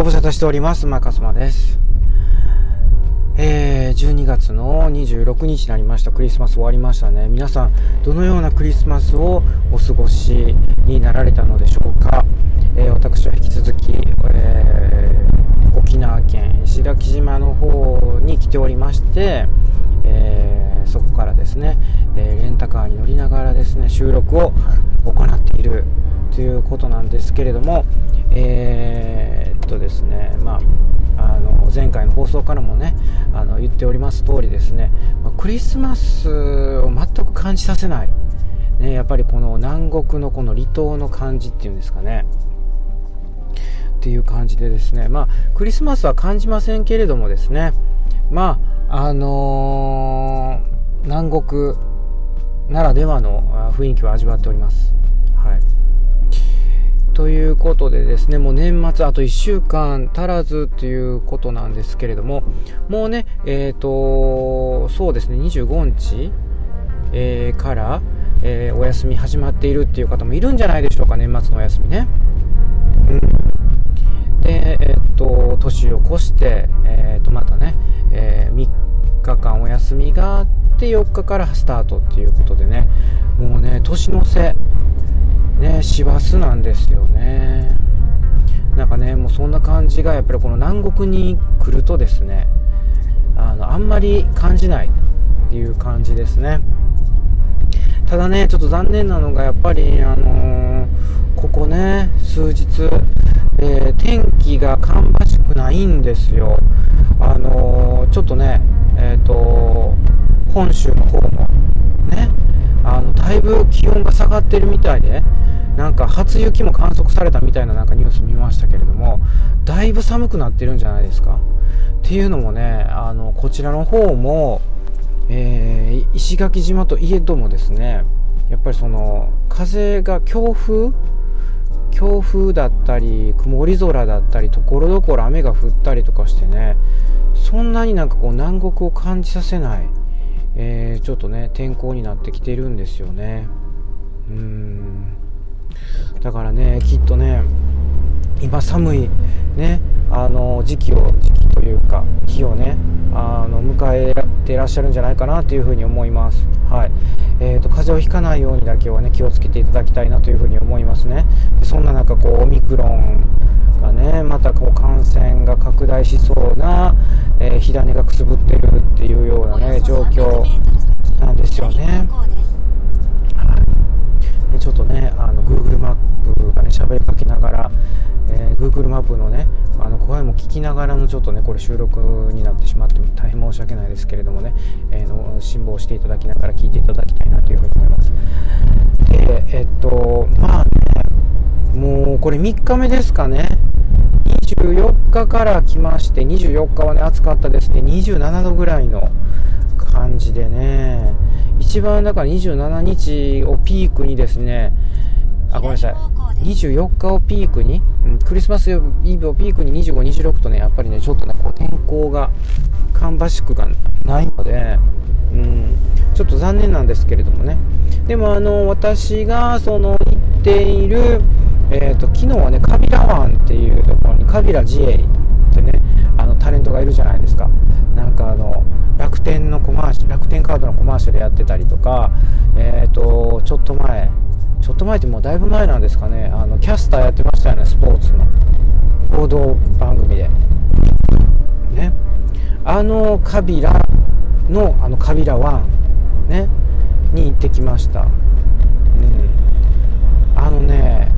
ご無沙汰しております。マカスマです。えー、12月の26日になりました。クリスマス終わりましたね。皆さん、どのようなクリスマスをお過ごしになられたのでしょうか？えー、私は引き続き、えー、沖縄県石垣島の方に来ておりまして、えー、そこからですね、えレンタカーに乗りながらですね、収録を行っているということなんですけれども、えー、とですね、まあ、あの前回の放送からもねあの言っております通りですね、まクリスマスを全く感じさせない、ね、やっぱりこの南国のこの離島の感じっていうんですかね。っていう感じでですねまあクリスマスは感じませんけれどもですねまああのー、南国ならではの雰囲気を味わっております。ということでですね、もう年末あと1週間足らずということなんですけれども、もうね、えっ、ー、と、そうですね、25日、えー、から、えー、お休み始まっているっていう方もいるんじゃないでしょうか、年末のお休みね。うん。で、えっ、と、年を越して、えっ、と、またね、え3日間お休みがあって4日からスタートっていうことでね、もうね、年の瀬、ね師走なんですよね。なんかねもうそんな感じがやっぱりこの南国に来るとですねあのあんまり感じないっていう感じですね。ただねちょっと残念なのがやっぱりあのー、ここね数日、えー、天気が芳しくないんですよ。あのー、ちょっとねえっ、と本州の方もねあのだいぶ気温が下がってるみたいでなんか初雪も観測されたみたいななんかニュース見ましたけれどもだいぶ寒くなってるんじゃないですか。っていうのもねあのこちらの方も、えー、石垣島といえどもですねやっぱりその風が強風強風だったり曇り空だったりところどころ雨が降ったりとかしてねそんなになんかこう南国を感じさせない、えー、ちょっとね天候になってきてるんですよね。うん。だからねきっとね今寒いねあの時期を時期というか日をねあの迎えていらっしゃるんじゃないかなというふうに思います。はいえーと、風邪をひかないようにだけはね気をつけていただきたいなというふうに思いますね。でそんな中こうオミクロンがねまたこう感染が拡大しそうな、えー、火種がくすぶってるっていうようなね状況なんですよね。でちょっとねあの Google マップがね喋りかけながら、えー、Google マップのねあの声も聞きながらのちょっとねこれ収録になってしまって大変申し訳ないですけれどもね、えー、の辛抱していただきながら聞いていただきたいなというふうに思います。でえっとまあねもうこれ3日目ですかね。24日から来まして24日はね暑かったですね。27度ぐらいの感じでね。一番だから27日をピークにですねあごめんなさい。24日をピークに、うん、クリスマスイブをピークに25、26とねやっぱりねちょっとねこう天候が芳しくがないので、うん、ちょっと残念なんですけれどもね。でもあの私がその行っている、えーと、昨日はねカビラ湾っていうところにカビラ自衛ってねあのタレントがいるじゃないですか。なんかあの楽天のコマーシャル楽天カードのコマーシャルやってたりとか、えーと、ちょっと前ちょっと前ってもうだいぶ前なんですかね。あのキャスターやってましたよねスポーツの。報道番組で。ね。あのカビラのあのカビラ1ね。に行ってきました、うん、あのね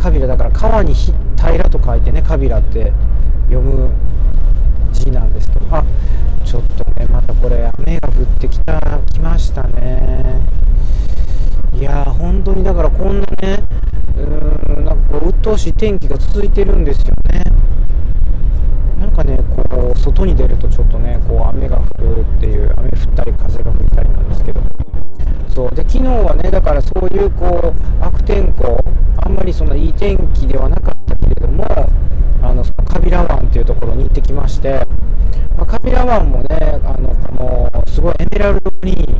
カビラだから川に平と書いてねカビラって読む字なんですけど。あちょっとねまたこれ雨が降ってきた来ましたね。いやー本当にだからこんなねうーんなんかこう鬱陶しい天気が続いてるんですよね。なんかねこう外に出るとちょっとねこう雨が降るっていう雨降ったり風が吹いたりなんですけど。そうで昨日はねだからそういうこう悪天候あんまりそのいい天気ではなかったけれどもあのカビラ湾っていうところに行ってきまして、まあ、カビラ湾もねあのこのすごいエメラルドに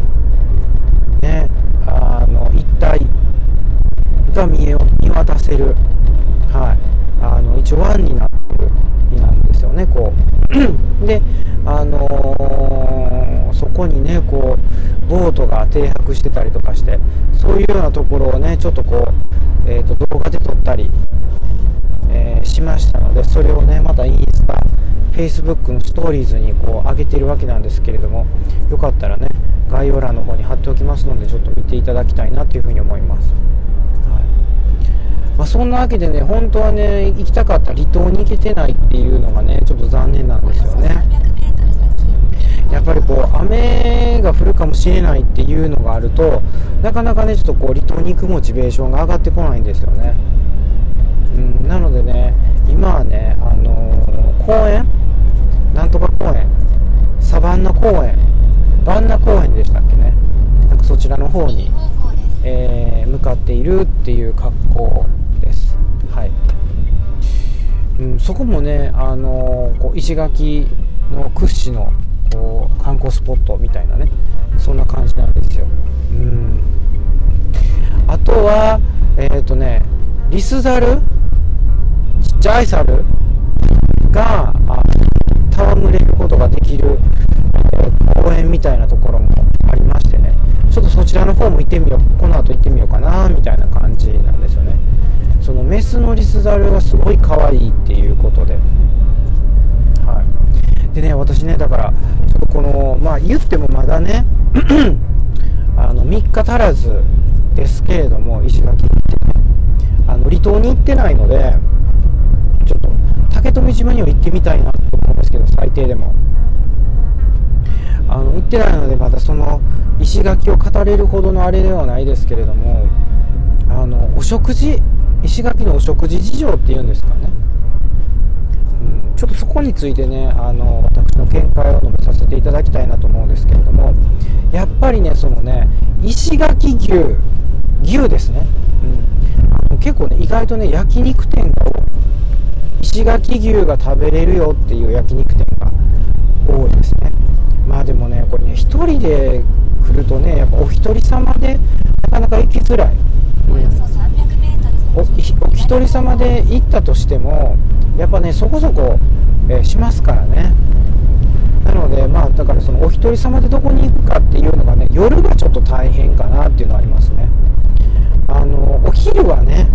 ねあの一体が見え見渡せる、はい、あの一応湾になってる日なんですよねこう。であのー、そこにねこうボートが停泊してたりとかしてそういうようなところをねちょっとこう、えーと、動画で撮ったり、えー、しましたのでそれをねまたインスタ Facebook のストーリーズにこう上げてるわけなんですけれどもよかったらね概要欄の方に貼っておきますのでちょっと見ていただきたいなというふうに思います。まあ、そんなわけでね、本当はね、行きたかった離島に行けてないっていうのがね、ちょっと残念なんですよね。やっぱりこう、雨が降るかもしれないっていうのがあると、なかなかね、ちょっとこう、離島に行くモチベーションが上がってこないんですよね。うん、なのでね、今はね、あのー、公園なんとか公園サバンナ公園バンナ公園でしたっけね。なんかそちらの方に、えー、向かっているっていう格好はい。うん、そこもね、あのー、こう石垣の屈指のこう観光スポットみたいなねそんな感じなんですよ。うん。あとは、えっ、ー、とね、リスザル？ちっちゃい猿がスザルがすごい可愛いっていうことで、はい、でね私ねだからちょっとこのまあ言ってもまだね あの3日足らずですけれども石垣に行ってあの離島に行ってないのでちょっと竹富島には行ってみたいなと思うんですけど最低でも。あの行ってないのでまたその石垣を語れるほどのあれではないですけれどもあのお食事石垣のお食事事情っていうんですかね、うん、ちょっとそこについてねあの私の見解を述べさせていただきたいなと思うんですけれどもやっぱりねそのね石垣牛牛ですね、うん、結構ね意外とね焼肉店が多い。石垣牛が食べれるよっていう焼肉店が多いですね。まあでもねこれね1人で来るとねやっぱお一人様でなかなか行きづらい、うんお一人様で行ったとしてもやっぱねそこそこ、えー、しますからね。なのでまあだからそのお一人様でどこに行くかっていうのがね夜がちょっと大変かなっていうのはありますね。あのお昼はね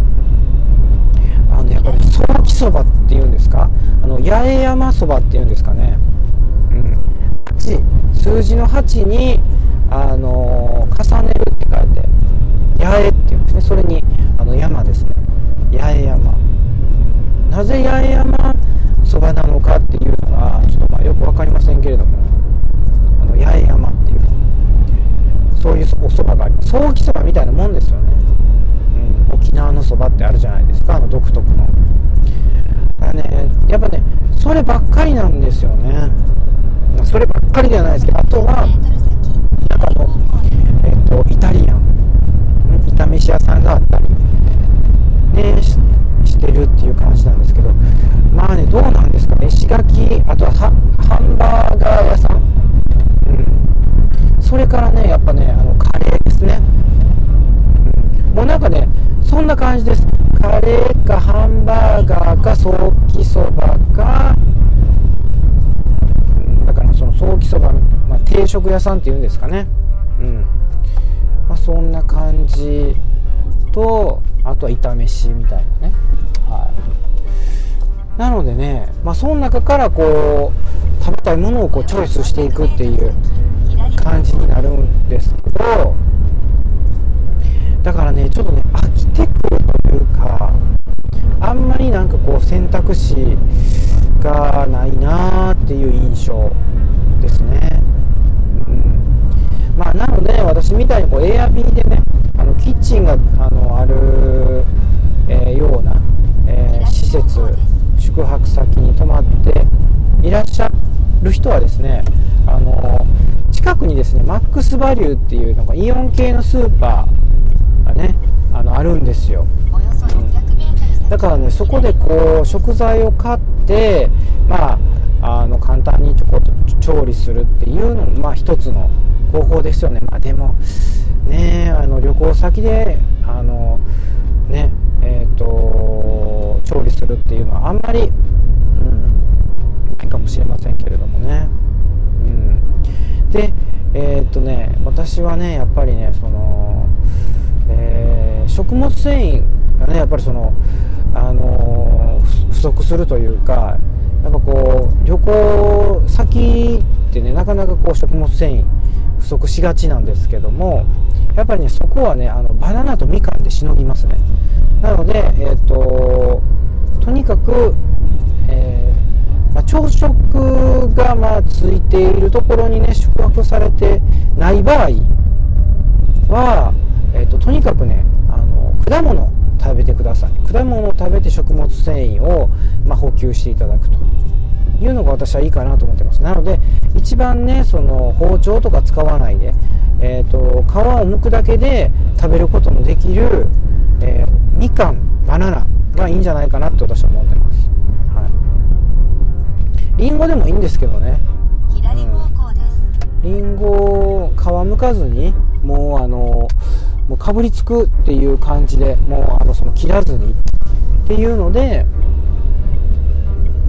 あのやっぱりそばきそばっていうんですか？あの八重山そばっていうんですかね。うん。8数字の8にあの重ねるって書いて八重っていうんですね。それにあの山ですね。八重山。なぜ八重山そばなのかっていうのはちょっとまあよく分かりませんけれどもあの八重山っていうそういうおそばがあります。早期そばみたいなもんですよね、うん、沖縄のそばってあるじゃないですかあの独特の。だねやっぱねそればっかりなんですよね。そればっかりではないですけどあとはなんかあの、えっと、イタリアン。炒飯屋さんがあったるっていう感じなんですけどまあねどうなんですかね。石垣あとはハンバーガー屋さん、うん、それからねやっぱねあのカレーですね、うん、もうなんかねそんな感じです。カレーかハンバーガーかソーキそばか、うん、だからそのソーキそば、まあ、定食屋さんっていうんですかね。うん。まあ、そんな感じとあとは炒めしみたいなね、なのでね、まあ、その中からこう食べたいものをこうチョイスしていくっていう感じになるんですけどだからねちょっとね飽きてくるというかあんまりなんかこう選択肢がないなーっていう印象ですね、うん。まあ、なので私みたいにこう Airb でねあのキッチンがあのある、え、ような、えー、施設宿泊先に泊まっていらっしゃる人はですねあの近くにですねマックスバリューっていうのがイオン系のスーパーがねあのあるんですよ、うん、だからねそこでこう食材を買ってまああの簡単にちょこっと調理するっていうのもまあ一つの方法ですよね。まあでもねあの旅行先であのねえっ、ー、と勝利するっていうのはあんまり、うん、ないかもしれませんけれどもね。うん、で、えー、っとね、私はね、やっぱりね、その、えー、食物繊維がね、やっぱりその、あのー、不足するというか、やっぱこう、旅行先ってね、なかなかこう食物繊維不足しがちなんですけども、やっぱりね、そこはね、あのバナナとみかんでしのぎますね。なので、えっ、ー、と、とにかく、えー、まあ、朝食がまあついているところにね宿泊されてない場合は、えーと、とにかくねあの果物食べてください。果物を食べて食物繊維を、まあ、補給していただくと。いうのが私はいいかなと思ってます。なので一番ねその包丁とか使わないで、えーと、皮を剥くだけで食べることのできる、えー、みかんバナナがいいんじゃないかなって私は思ってます、はい、リンゴでもいいんですけどね。左方向です、うん、リンゴ皮剥かずにもうあのもうかぶりつくっていう感じでもうあのその切らずにっていうので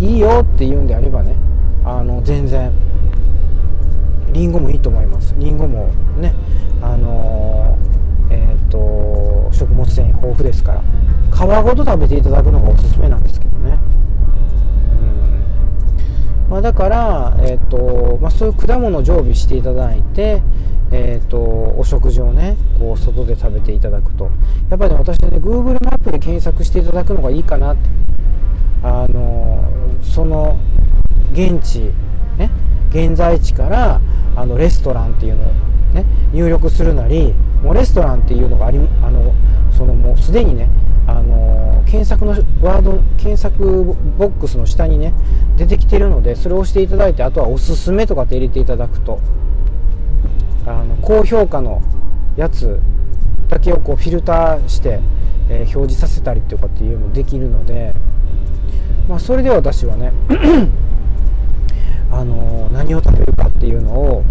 いいよって言うんであればねあの全然りんごもいいと思います。りんごもねあのー、えっ、ー、と食物繊維豊富ですから皮ごと食べていただくのがおすすめなんですけどね。うん。まあ、だから、えーとまあ、そういう果物を常備していただいて、えーと、お食事をねこう外で食べていただくと。やっぱり、ね、私ね Google マップで検索していただくのがいいかなって。あのその現地ね現在地からあのレストランっていうのをね入力するなりもうレストランっていうのがありあのそのもうすでにねあの検索のワード検索ボックスの下にね出てきてるのでそれを押していただいてあとはおすすめとかって入れていただくとあの高評価のやつだけをこうフィルターして、えー、表示させたりとかっていうのもできるので、まあ、それで私はね あの、何を食べるかっていうのを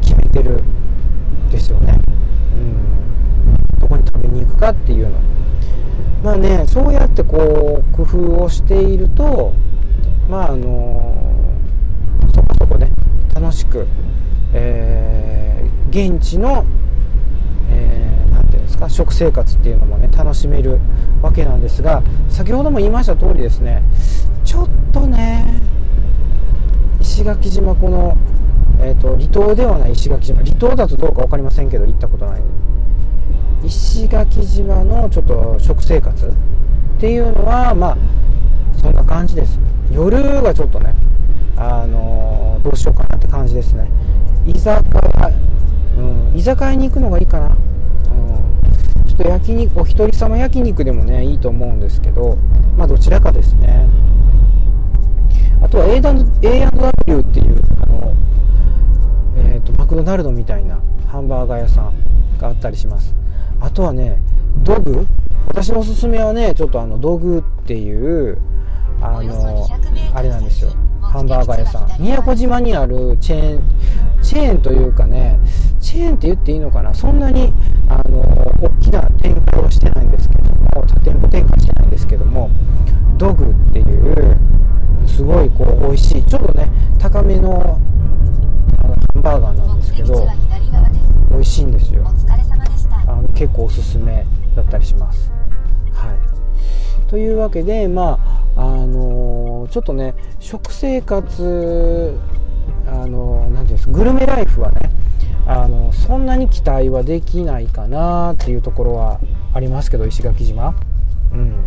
決めてるですよね、うん、どこに食べに行くかっていうの。まあねそうやってこう工夫をしているとまああの、そこそこね楽しく、えー現地の、えー、ていうんですか食生活っていうのもね楽しめるわけなんですが先ほども言いました通りですねちょっとね石垣島この、えーと、離島ではない石垣島離島だとどうか分かりませんけど行ったことない石垣島のちょっと食生活っていうのはまあそんな感じです。夜がちょっとねあの、どうしようかなって感じですね。居酒屋うん、居酒屋に行くのがいいかな、うん、ちょっと焼肉お一人様焼肉でもねいいと思うんですけどまあどちらかですね。あとは A&W っていうあの、えーと、マクドナルドみたいなハンバーガー屋さんがあったりします。あとはねドグ私のおすすめはねちょっとあのドグっていうあのあれなんですよ。ハンバーガー屋さん。宮古島にあるチェーンチェーンというかねチェーンって言っていいのかな。そんなにあの大きな展開はしてないんですけども多店舗展開してないんですけどもドグっていうすごいこう美味しいちょっとね高めのあのハンバーガーなんですけど美味しいんですよ。結構おすすめだったりします。はい。というわけでまああのー、ちょっとね食生活あの何ていうんですグルメライフはねあのそんなに期待はできないかなっていうところはありますけど石垣島。うん。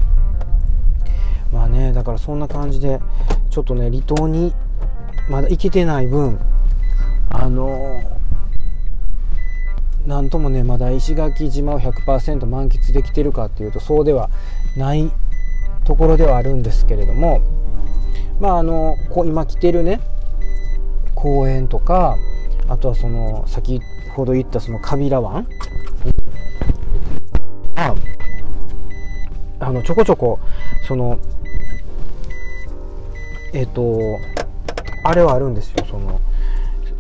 まあねだからそんな感じでちょっとね離島にまだ行けてない分あのなんともねまだ石垣島を100%満喫できてるかっていうとそうではないところではあるんですけれどもまああのこう今来てるね公園とかあとはその先ほど言ったそのカビラ湾ああのちょこちょこそのえっ、とあれはあるんですよその、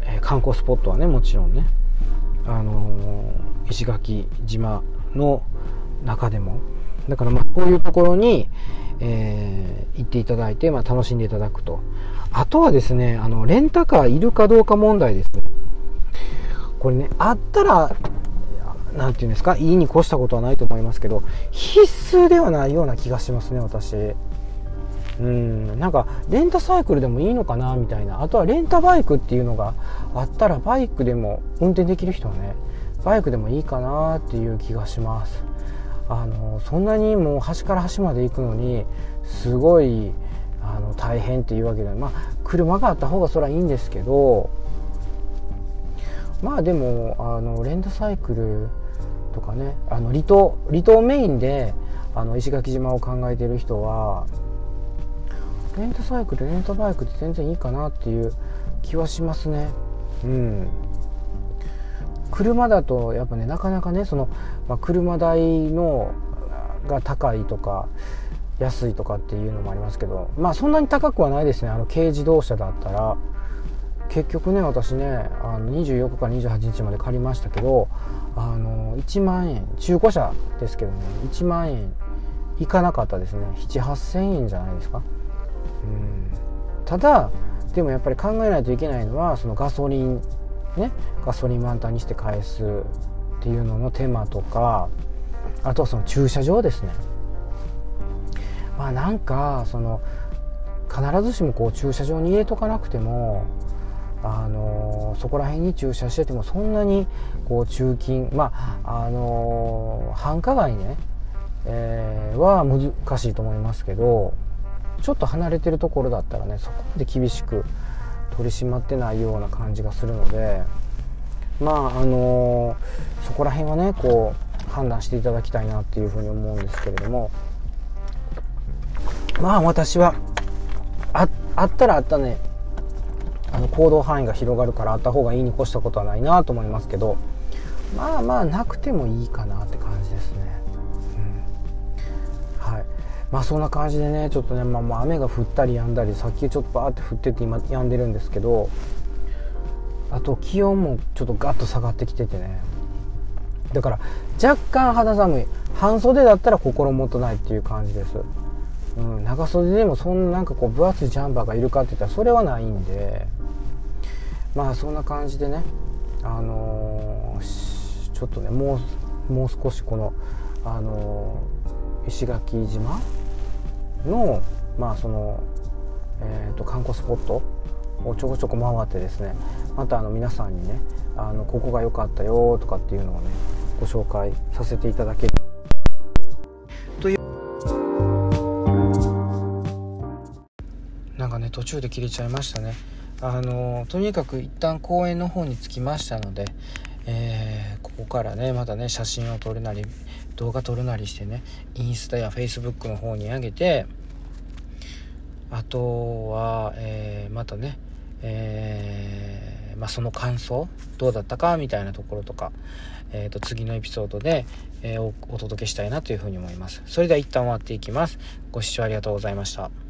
えー、観光スポットはねもちろんね。あの、石垣島の中でも。だからまあこういうところに、えー、行っていただいて、まあ、楽しんでいただくと。あとはですねあのレンタカーいるかどうか問題ですね。これねあったら何て言うんですかいいに越したことはないと思いますけど必須ではないような気がしますね私。うん。なんかレンタサイクルでもいいのかなみたいな。あとはレンタバイクっていうのがあったらバイクでも運転できる人はねバイクでもいいかなっていう気がします。あのそんなにもう端から端まで行くのにすごいあの大変っていうわけでまあ車があった方がそれはいいんですけどまあでもあのレンタサイクルとかねあの離島離島メインであの石垣島を考えてる人はレンタサイクルレンタバイクって全然いいかなっていう気はしますね。うん。車だとやっぱねなかなかねその、まあ、車代のが高いとか安いとかっていうのもありますけどまあそんなに高くはないですね。あの軽自動車だったら。結局ね私ねあの24日から28日まで借りましたけどあの1万円中古車ですけどね1万円いかなかったですね。78000円じゃないですか。ただでもやっぱり考えないといけないのはそのガソリンねガソリン満タンにして返すっていうのの手間とかあとはその駐車場ですね。まあなんかその必ずしもこう駐車場に入れとかなくてもあのそこら辺に駐車しててもそんなにこう中金まああの繁華街ね、えー、は難しいと思いますけどちょっと離れてるところだったらねそこまで厳しく取り締まってないような感じがするのでまああのそこら辺はねこう判断していただきたいなっていうふうに思うんですけれども。まあ私はああったらあったねあの行動範囲が広がるからあった方がいいに越したことはないなと思いますけどまあまあなくてもいいかなって感じまあそんな感じでねちょっとね、まあ、まあ雨が降ったり止んだりさっきちょっとバーって降ってて今止んでるんですけどあと気温もちょっとガッと下がってきててね。だから若干肌寒い。半袖だったら心もとないっていう感じです。うん、長袖でもそんななんかこう分厚いジャンバーがいるかって言ったらそれはないんで。まあそんな感じでねあのー、ちょっとねもうもう少しこのあのー、石垣島？のまあその、えーと、観光スポットをちょこちょこ回ってですねまたあの皆さんにねあのここが良かったよとかっていうのをねご紹介させていただける。という。なんかね途中で切れちゃいましたね。あのとにかく一旦公園の方に着きましたので、えー、ここからねまたね写真を撮るなり動画撮るなりしてねインスタやフェイスブックの方に上げてあとは、えー、またね、えー、まあ、その感想どうだったかみたいなところとか、えー、と次のエピソードで、えお届けしたいなというふうに思います。それでは一旦終わっていきます。ご視聴ありがとうございました。